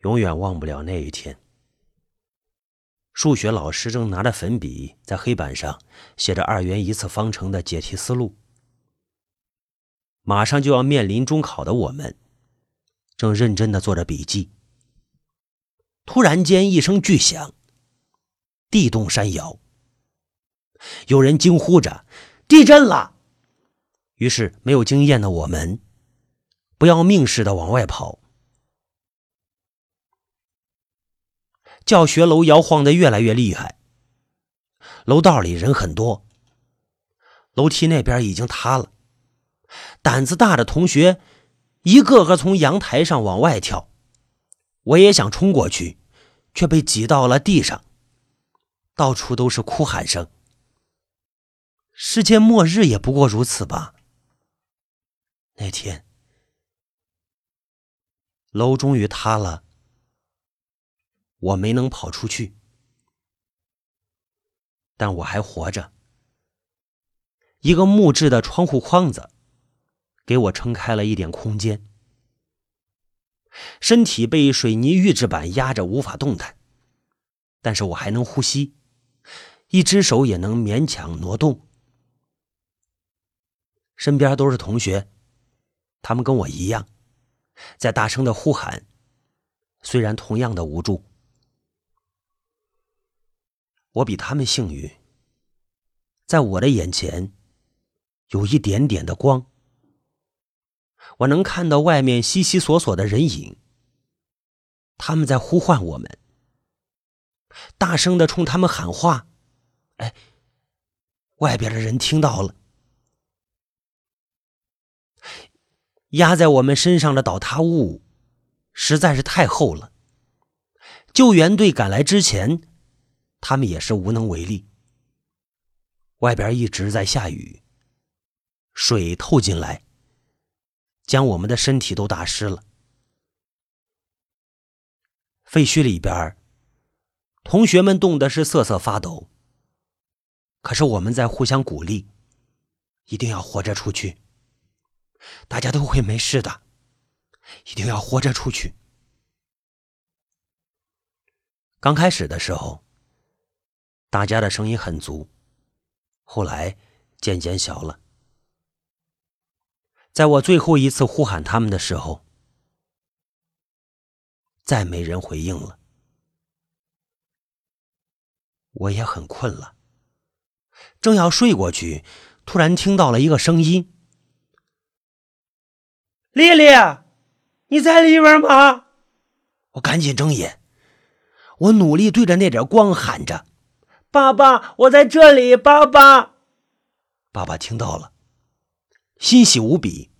永远忘不了那一天。数学老师正拿着粉笔在黑板上写着二元一次方程的解题思路。马上就要面临中考的我们，正认真的做着笔记。突然间一声巨响，地动山摇，有人惊呼着：“地震了！”于是没有经验的我们，不要命似的往外跑。教学楼摇晃的越来越厉害，楼道里人很多，楼梯那边已经塌了。胆子大的同学一个个从阳台上往外跳，我也想冲过去，却被挤到了地上。到处都是哭喊声。世界末日也不过如此吧。那天，楼终于塌了。我没能跑出去，但我还活着。一个木质的窗户框子，给我撑开了一点空间。身体被水泥预制板压着，无法动弹，但是我还能呼吸，一只手也能勉强挪动。身边都是同学，他们跟我一样，在大声的呼喊，虽然同样的无助。我比他们幸运，在我的眼前有一点点的光，我能看到外面悉悉索索的人影。他们在呼唤我们，大声的冲他们喊话。哎，外边的人听到了，压在我们身上的倒塌物实在是太厚了。救援队赶来之前。他们也是无能为力。外边一直在下雨，水透进来，将我们的身体都打湿了。废墟里边，同学们冻得是瑟瑟发抖。可是我们在互相鼓励，一定要活着出去。大家都会没事的，一定要活着出去。刚开始的时候。大家的声音很足，后来渐渐小了。在我最后一次呼喊他们的时候，再没人回应了。我也很困了，正要睡过去，突然听到了一个声音：“丽丽，你在里边吗？”我赶紧睁眼，我努力对着那点光喊着。爸爸，我在这里。爸爸，爸爸听到了，欣喜无比。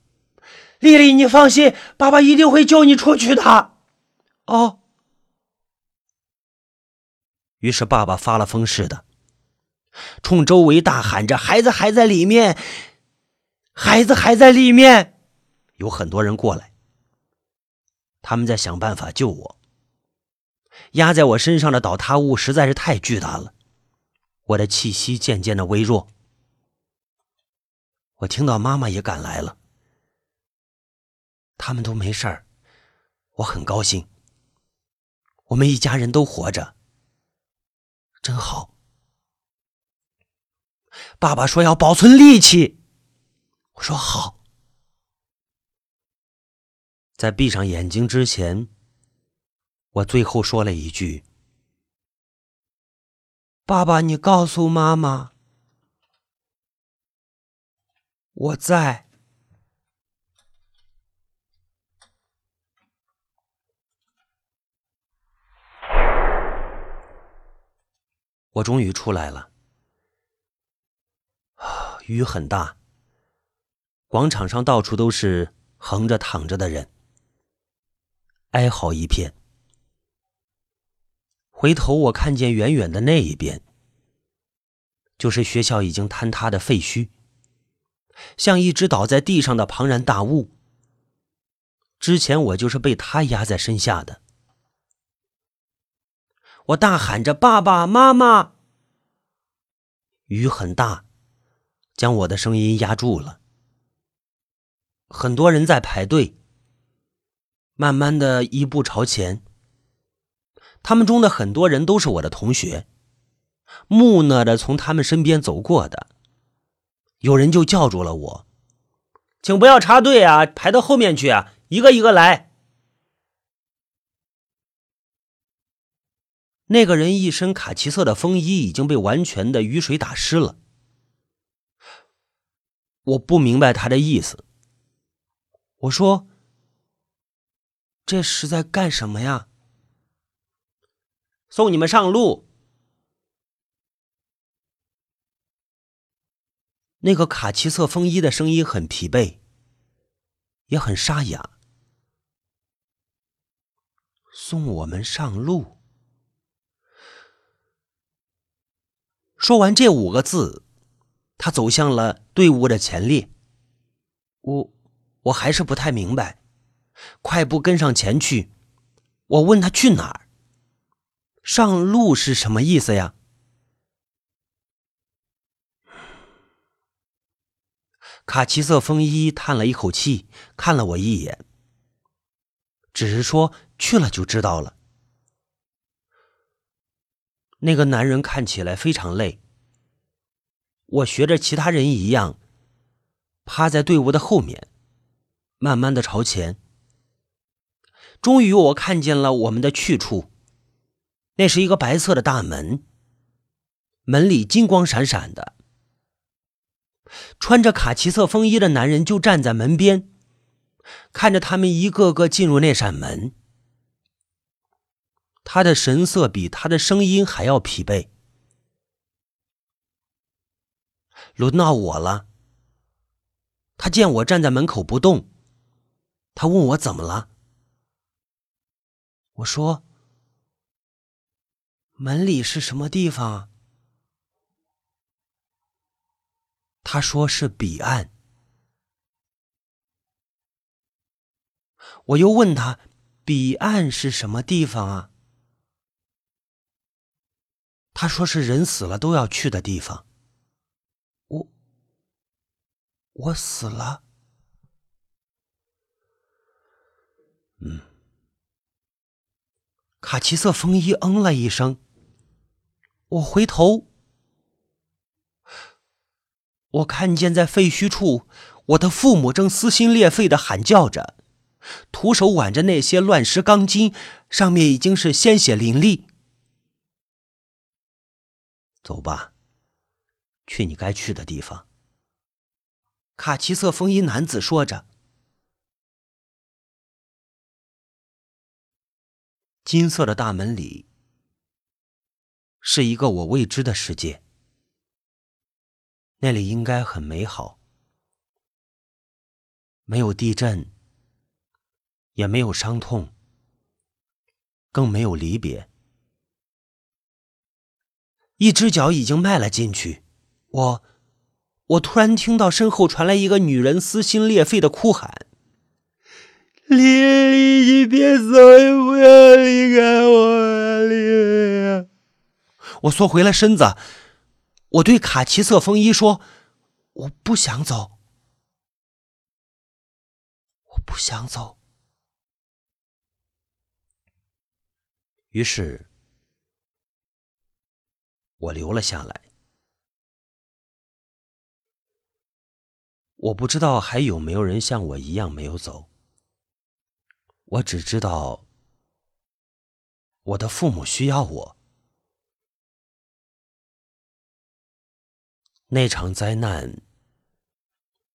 丽丽，你放心，爸爸一定会救你出去的。哦。于是爸爸发了疯似的，冲周围大喊着：“孩子还在里面，孩子还在里面。”有很多人过来，他们在想办法救我。压在我身上的倒塌物实在是太巨大了。我的气息渐渐的微弱，我听到妈妈也赶来了，他们都没事儿，我很高兴。我们一家人都活着，真好。爸爸说要保存力气，我说好。在闭上眼睛之前，我最后说了一句。爸爸，你告诉妈妈，我在。我终于出来了。雨很大，广场上到处都是横着躺着的人，哀嚎一片。回头，我看见远远的那一边，就是学校已经坍塌的废墟，像一只倒在地上的庞然大物。之前我就是被它压在身下的。我大喊着：“爸爸妈妈！”雨很大，将我的声音压住了。很多人在排队，慢慢的一步朝前，他们中的很多人都是我的同学，木讷的从他们身边走过的。有人就叫住了我：“请不要插队啊，排到后面去啊，一个一个来。”那个人一身卡其色的风衣已经被完全的雨水打湿了。我不明白他的意思。我说：“这是在干什么呀？”送你们上路。那个卡其色风衣的声音很疲惫，也很沙哑。送我们上路。说完这五个字，他走向了队伍的前列。我，我还是不太明白，快步跟上前去。我问他去哪儿？上路是什么意思呀？卡其色风衣叹了一口气，看了我一眼，只是说去了就知道了。那个男人看起来非常累。我学着其他人一样，趴在队伍的后面，慢慢的朝前。终于，我看见了我们的去处，那是一个白色的大门，门里金光闪闪的。穿着卡其色风衣的男人就站在门边，看着他们一个个进入那扇门。他的神色比他的声音还要疲惫。轮到我了。他见我站在门口不动，他问我怎么了。我说：“门里是什么地方？”他说是彼岸。我又问他：“彼岸是什么地方啊？”他说是人死了都要去的地方。我，我死了。嗯。卡其色风衣嗯了一声。我回头。我看见在废墟处，我的父母正撕心裂肺的喊叫着，徒手挽着那些乱石钢筋，上面已经是鲜血淋漓。走吧，去你该去的地方。卡其色风衣男子说着。金色的大门里，是一个我未知的世界。那里应该很美好，没有地震，也没有伤痛，更没有离别。一只脚已经迈了进去，我，我突然听到身后传来一个女人撕心裂肺的哭喊：“丽丽，你别走，不要离开我，丽丽！”我缩回了身子。我对卡其色风衣说：“我不想走，我不想走。”于是，我留了下来。我不知道还有没有人像我一样没有走。我只知道，我的父母需要我。那场灾难，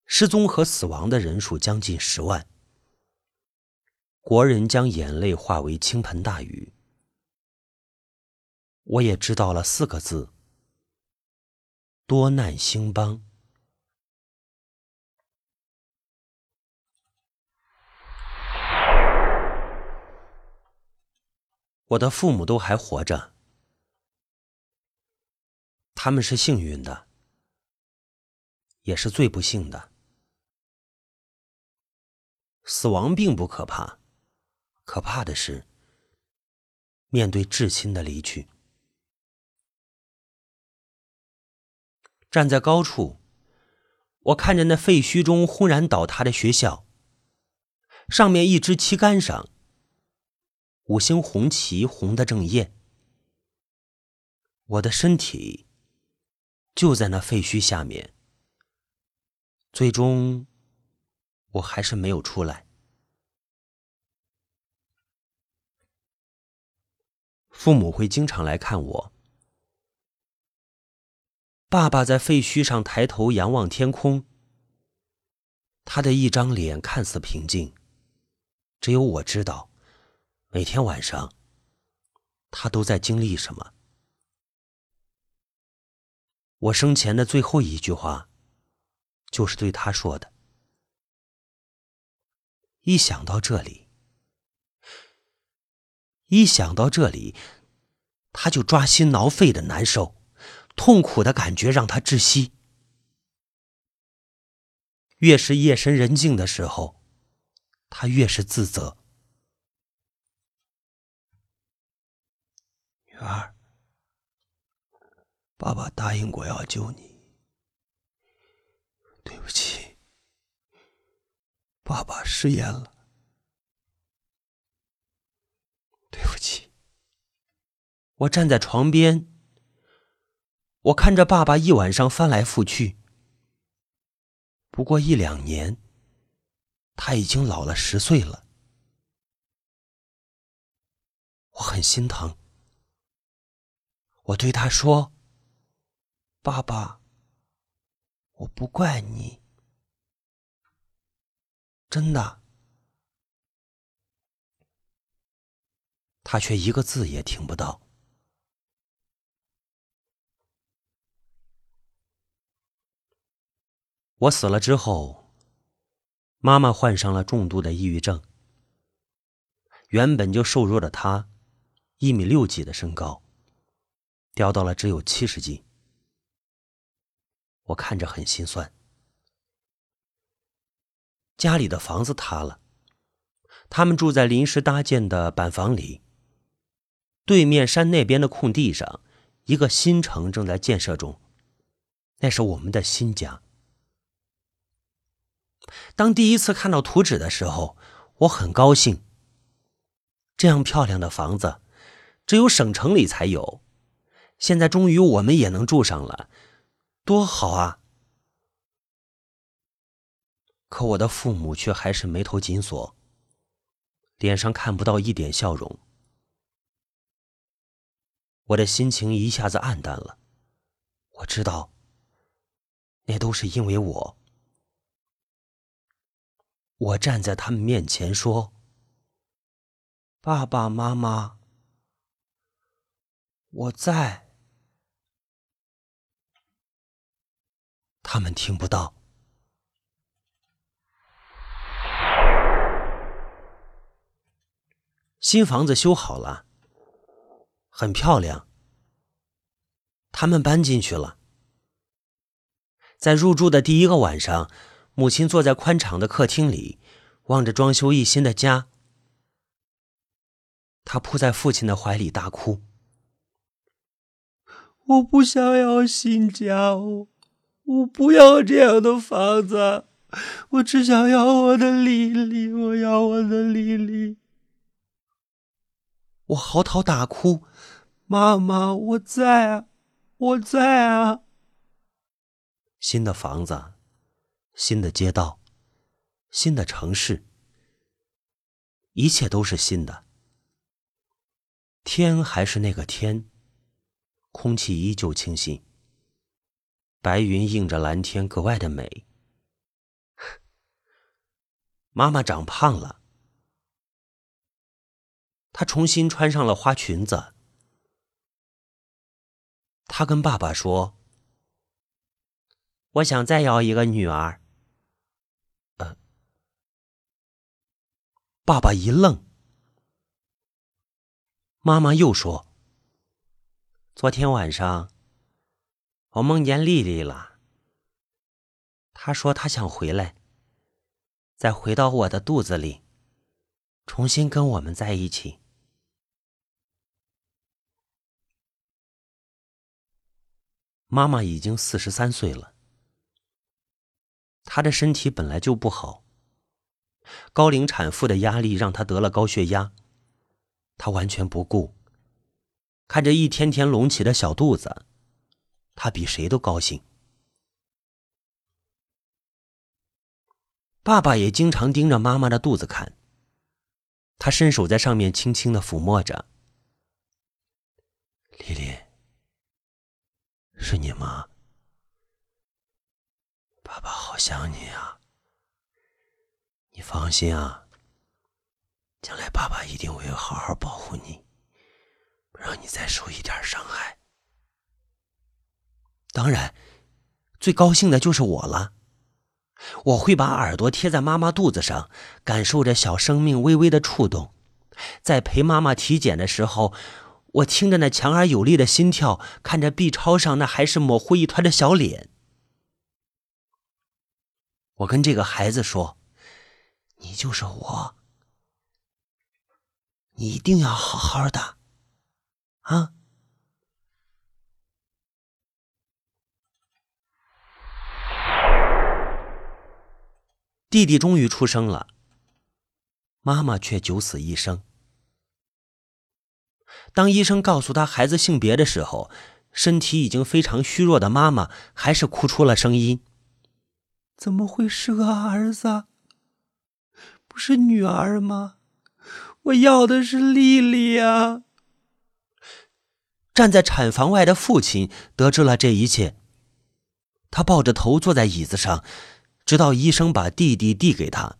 失踪和死亡的人数将近十万，国人将眼泪化为倾盆大雨。我也知道了四个字：多难兴邦。我的父母都还活着，他们是幸运的。也是最不幸的。死亡并不可怕，可怕的是面对至亲的离去。站在高处，我看着那废墟中轰然倒塌的学校，上面一支旗杆上五星红旗红的正艳。我的身体就在那废墟下面。最终，我还是没有出来。父母会经常来看我。爸爸在废墟上抬头仰望天空，他的一张脸看似平静，只有我知道，每天晚上他都在经历什么。我生前的最后一句话，就是对他说的。一想到这里，一想到这里，他就抓心挠肺的难受。痛苦的感觉让他窒息。越是夜深人静的时候，他越是自责。女儿，爸爸答应过要救你。对不起，爸爸食言了。对不起，我站在床边。我看着爸爸一晚上翻来覆去，不过一两年，他已经老了十岁了。我很心疼，我对他说：“爸爸，我不怪你，真的。”他却一个字也听不到。我死了之后，妈妈患上了重度的抑郁症。原本就瘦弱的她，一米六几的身高，掉到了只有七十斤。我看着很心酸。家里的房子塌了，他们住在临时搭建的板房里。对面山那边的空地上，一个新城正在建设中，那是我们的新家。当第一次看到图纸的时候，我很高兴。这样漂亮的房子，只有省城里才有。现在终于我们也能住上了，多好啊！可我的父母却还是眉头紧锁，脸上看不到一点笑容。我的心情一下子暗淡了。我知道，那都是因为我。我站在他们面前说：“爸爸妈妈，我在。”他们听不到。新房子修好了，很漂亮。他们搬进去了。在入住的第一个晚上。母亲坐在宽敞的客厅里，望着装修一新的家。她扑在父亲的怀里大哭：“我不想要新家，我不要这样的房子，我只想要我的丽丽，我要我的丽丽。”我嚎啕大哭：“妈妈，我在啊，我在啊！”新的房子。新的街道，新的城市，一切都是新的。天还是那个天，空气依旧清新，白云映着蓝天，格外的美。妈妈长胖了，她重新穿上了花裙子。她跟爸爸说：“我想再要一个女儿。”爸爸一愣，妈妈又说：“昨天晚上，我梦见丽丽了。她说她想回来，再回到我的肚子里，重新跟我们在一起。”妈妈已经四十三岁了，她的身体本来就不好。高龄产妇的压力让她得了高血压。她完全不顾。看着一天天隆起的小肚子，他比谁都高兴。爸爸也经常盯着妈妈的肚子看，他伸手在上面轻轻的抚摸着。丽丽，是你吗？爸爸好想你啊！你放心啊，将来爸爸一定会好好保护你，不让你再受一点伤害。当然，最高兴的就是我了。我会把耳朵贴在妈妈肚子上，感受着小生命微微的触动。在陪妈妈体检的时候，我听着那强而有力的心跳，看着 B 超上那还是模糊一团的小脸。我跟这个孩子说：“你就是我，你一定要好好的，啊。”弟弟终于出生了，妈妈却九死一生。当医生告诉他孩子性别的时候，身体已经非常虚弱的妈妈还是哭出了声音：“怎么会是个儿子？不是女儿吗？我要的是丽丽呀！”站在产房外的父亲得知了这一切，他抱着头坐在椅子上。直到医生把弟弟递给他，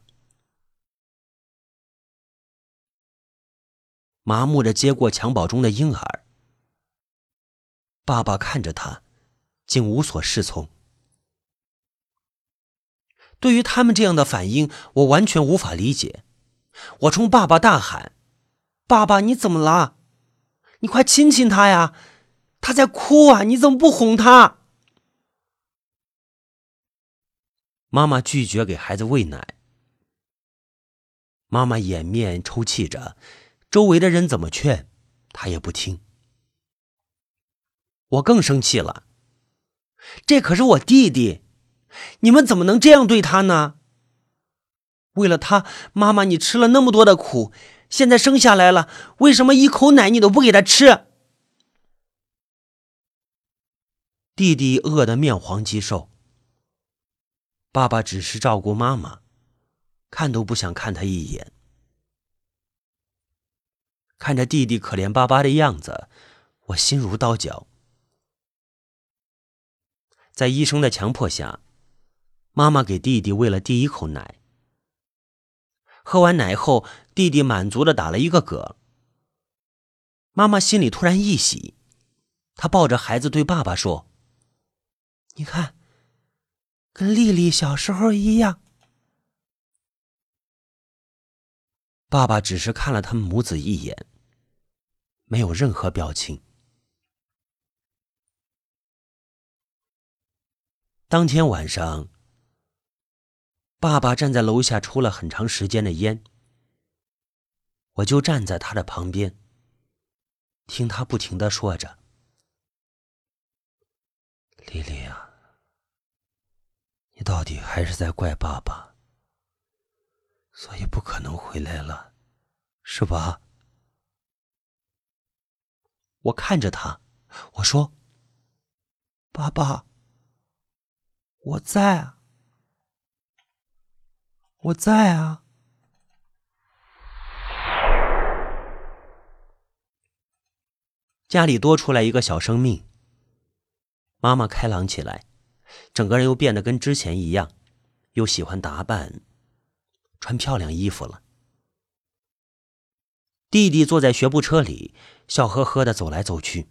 麻木的接过襁褓中的婴儿。爸爸看着他，竟无所适从。对于他们这样的反应，我完全无法理解。我冲爸爸大喊：“爸爸，你怎么了？你快亲亲他呀！他在哭啊！你怎么不哄他？”妈妈拒绝给孩子喂奶。妈妈掩面抽泣着，周围的人怎么劝，他也不听。我更生气了，这可是我弟弟，你们怎么能这样对他呢？为了他，妈妈你吃了那么多的苦，现在生下来了，为什么一口奶你都不给他吃？弟弟饿得面黄肌瘦。爸爸只是照顾妈妈，看都不想看他一眼。看着弟弟可怜巴巴的样子，我心如刀绞。在医生的强迫下，妈妈给弟弟喂了第一口奶。喝完奶后，弟弟满足的打了一个嗝。妈妈心里突然一喜，她抱着孩子对爸爸说：“你看。”跟丽丽小时候一样。爸爸只是看了他们母子一眼，没有任何表情。当天晚上，爸爸站在楼下抽了很长时间的烟，我就站在他的旁边，听他不停的说着：“丽丽啊。”你到底还是在怪爸爸，所以不可能回来了，是吧？我看着他，我说：“爸爸，我在啊，我在啊。”家里多出来一个小生命，妈妈开朗起来。整个人又变得跟之前一样，又喜欢打扮，穿漂亮衣服了。弟弟坐在学步车里，笑呵呵的走来走去。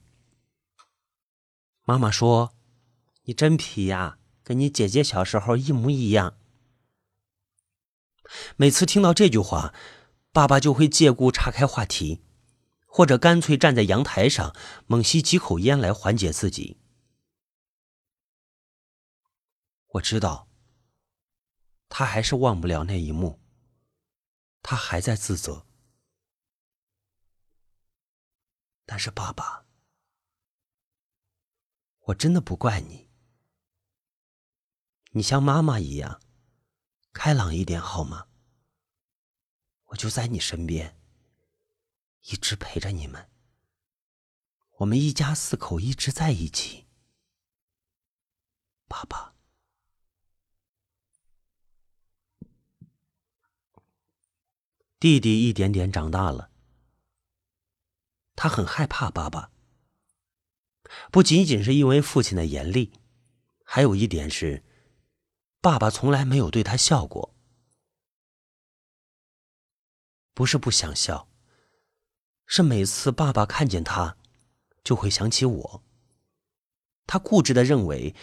妈妈说：“你真皮呀，跟你姐姐小时候一模一样。”每次听到这句话，爸爸就会借故岔开话题，或者干脆站在阳台上猛吸几口烟来缓解自己。我知道，他还是忘不了那一幕。他还在自责，但是爸爸，我真的不怪你。你像妈妈一样，开朗一点好吗？我就在你身边，一直陪着你们。我们一家四口一直在一起。爸爸，弟弟一点点长大了，他很害怕爸爸。不仅仅是因为父亲的严厉，还有一点是，爸爸从来没有对他笑过。不是不想笑，是每次爸爸看见他，就会想起我。他固执的认为，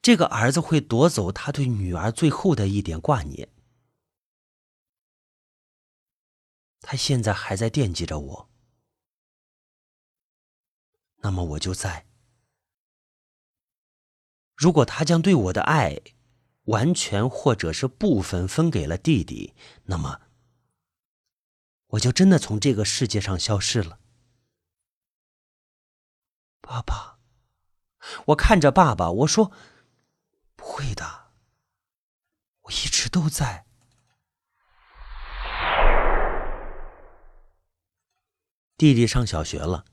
这个儿子会夺走他对女儿最后的一点挂念。他现在还在惦记着我，那么我就在。如果他将对我的爱完全或者是部分分给了弟弟，那么。我就真的从这个世界上消失了，爸爸。我看着爸爸，我说：“不会的，我一直都在。”弟弟上小学了，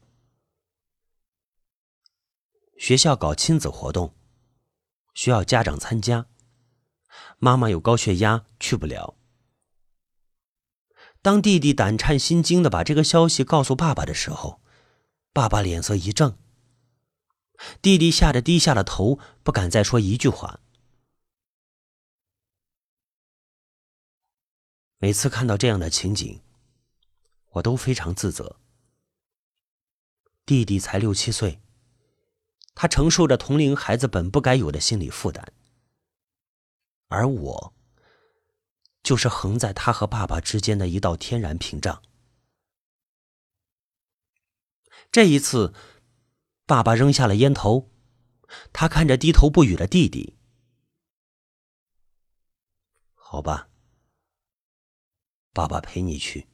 学校搞亲子活动，需要家长参加。妈妈有高血压，去不了。当弟弟胆颤心惊的把这个消息告诉爸爸的时候，爸爸脸色一正。弟弟吓得低下了头，不敢再说一句话。每次看到这样的情景，我都非常自责。弟弟才六七岁，他承受着同龄孩子本不该有的心理负担，而我。就是横在他和爸爸之间的一道天然屏障。这一次，爸爸扔下了烟头，他看着低头不语的弟弟：“好吧，爸爸陪你去。”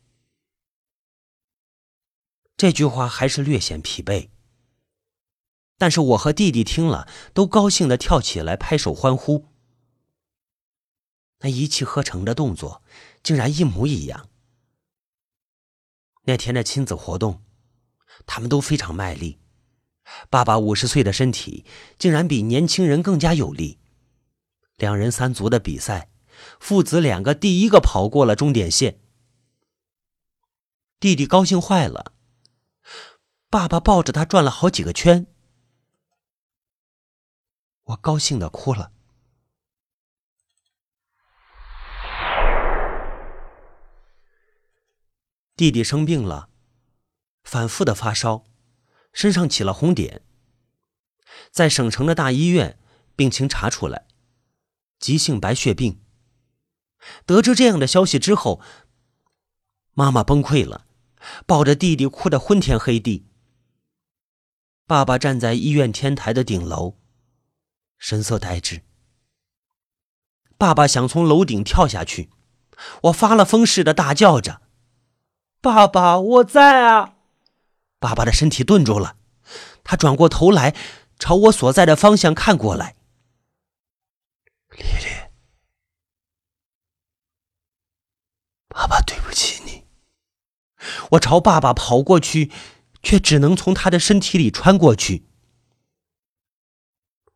这句话还是略显疲惫，但是我和弟弟听了，都高兴的跳起来拍手欢呼。那一气呵成的动作，竟然一模一样。那天的亲子活动，他们都非常卖力。爸爸五十岁的身体，竟然比年轻人更加有力。两人三足的比赛，父子两个第一个跑过了终点线。弟弟高兴坏了，爸爸抱着他转了好几个圈。我高兴的哭了。弟弟生病了，反复的发烧，身上起了红点。在省城的大医院，病情查出来，急性白血病。得知这样的消息之后，妈妈崩溃了，抱着弟弟哭得昏天黑地。爸爸站在医院天台的顶楼，神色呆滞。爸爸想从楼顶跳下去，我发了疯似的大叫着。爸爸，我在啊！爸爸的身体顿住了，他转过头来，朝我所在的方向看过来。丽丽，爸爸对不起你。我朝爸爸跑过去，却只能从他的身体里穿过去。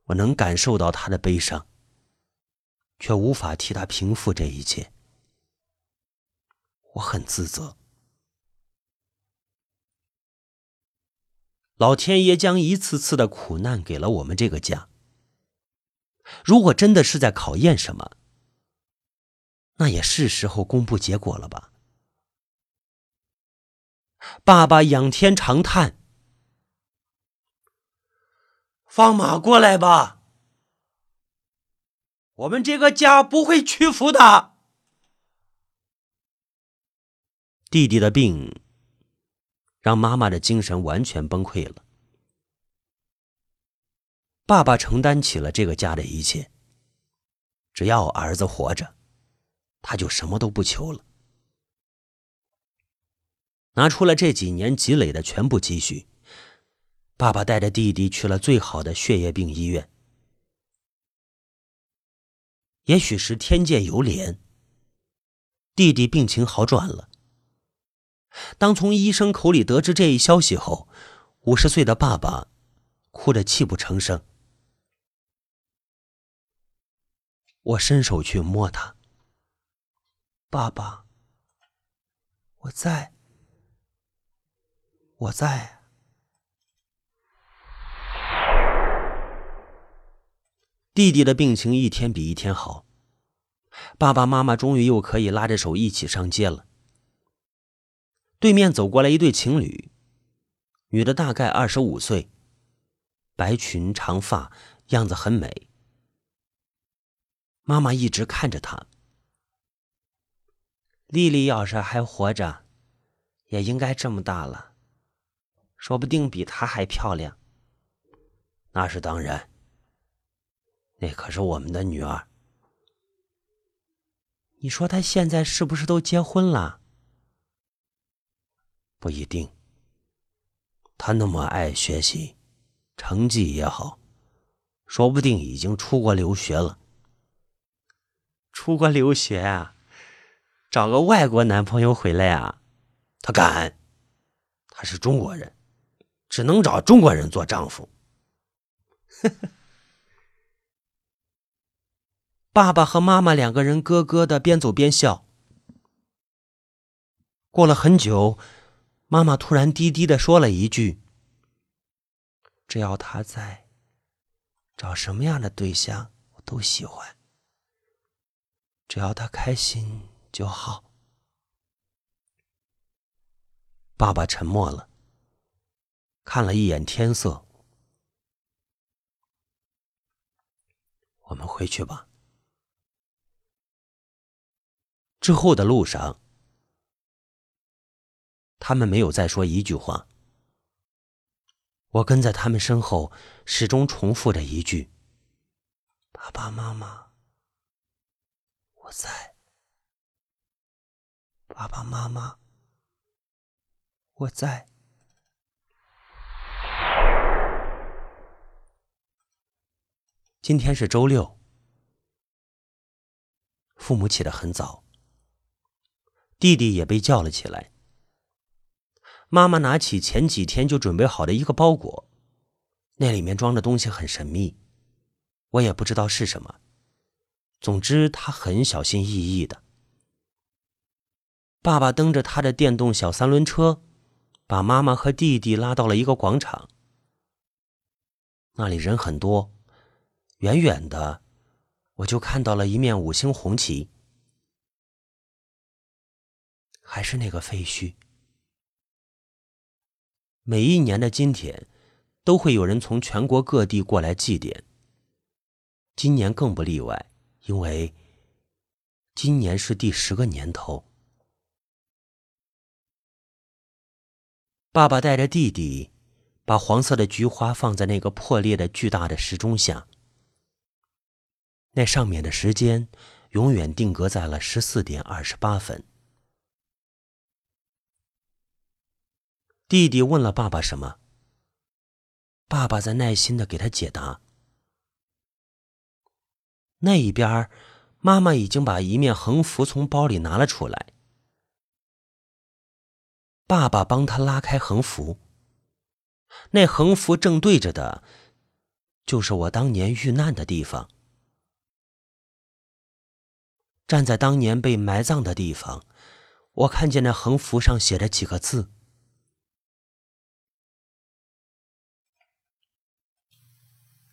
我能感受到他的悲伤，却无法替他平复这一切。我很自责。老天爷将一次次的苦难给了我们这个家。如果真的是在考验什么，那也是时候公布结果了吧？爸爸仰天长叹：“放马过来吧，我们这个家不会屈服的。”弟弟的病。让妈妈的精神完全崩溃了。爸爸承担起了这个家的一切。只要儿子活着，他就什么都不求了。拿出了这几年积累的全部积蓄，爸爸带着弟弟去了最好的血液病医院。也许是天见有脸，弟弟病情好转了。当从医生口里得知这一消息后，五十岁的爸爸哭得泣不成声。我伸手去摸他，爸爸，我在，我在。弟弟的病情一天比一天好，爸爸妈妈终于又可以拉着手一起上街了。对面走过来一对情侣，女的大概二十五岁，白裙长发，样子很美。妈妈一直看着她。丽丽要是还活着，也应该这么大了，说不定比她还漂亮。那是当然。那可是我们的女儿。你说她现在是不是都结婚了？不一定。她那么爱学习，成绩也好，说不定已经出国留学了。出国留学啊？找个外国男朋友回来啊？她敢？她是中国人，只能找中国人做丈夫。爸爸和妈妈两个人咯咯的边走边笑。过了很久，妈妈突然低低的说了一句：“只要他在，找什么样的对象我都喜欢。只要他开心就好。”爸爸沉默了，看了一眼天色：“我们回去吧。”之后的路上，他们没有再说一句话。我跟在他们身后，始终重复着一句：“爸爸妈妈，我在。爸爸妈妈，我在。”今天是周六，父母起得很早。弟弟也被叫了起来。妈妈拿起前几天就准备好的一个包裹，那里面装的东西很神秘，我也不知道是什么。总之，他很小心翼翼的。爸爸蹬着他的电动小三轮车，把妈妈和弟弟拉到了一个广场。那里人很多，远远的，我就看到了一面五星红旗。还是那个废墟。每一年的今天，都会有人从全国各地过来祭奠。今年更不例外，因为今年是第十个年头。爸爸带着弟弟，把黄色的菊花放在那个破裂的巨大的时钟下，那上面的时间永远定格在了十四点二十八分。弟弟问了爸爸什么？爸爸在耐心的给他解答。那一边，妈妈已经把一面横幅从包里拿了出来。爸爸帮他拉开横幅。那横幅正对着的，就是我当年遇难的地方。站在当年被埋葬的地方我看见那横幅上写着几个字。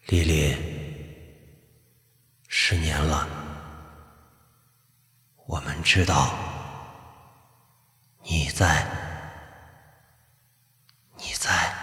莉莉十年了我们知道你在你在。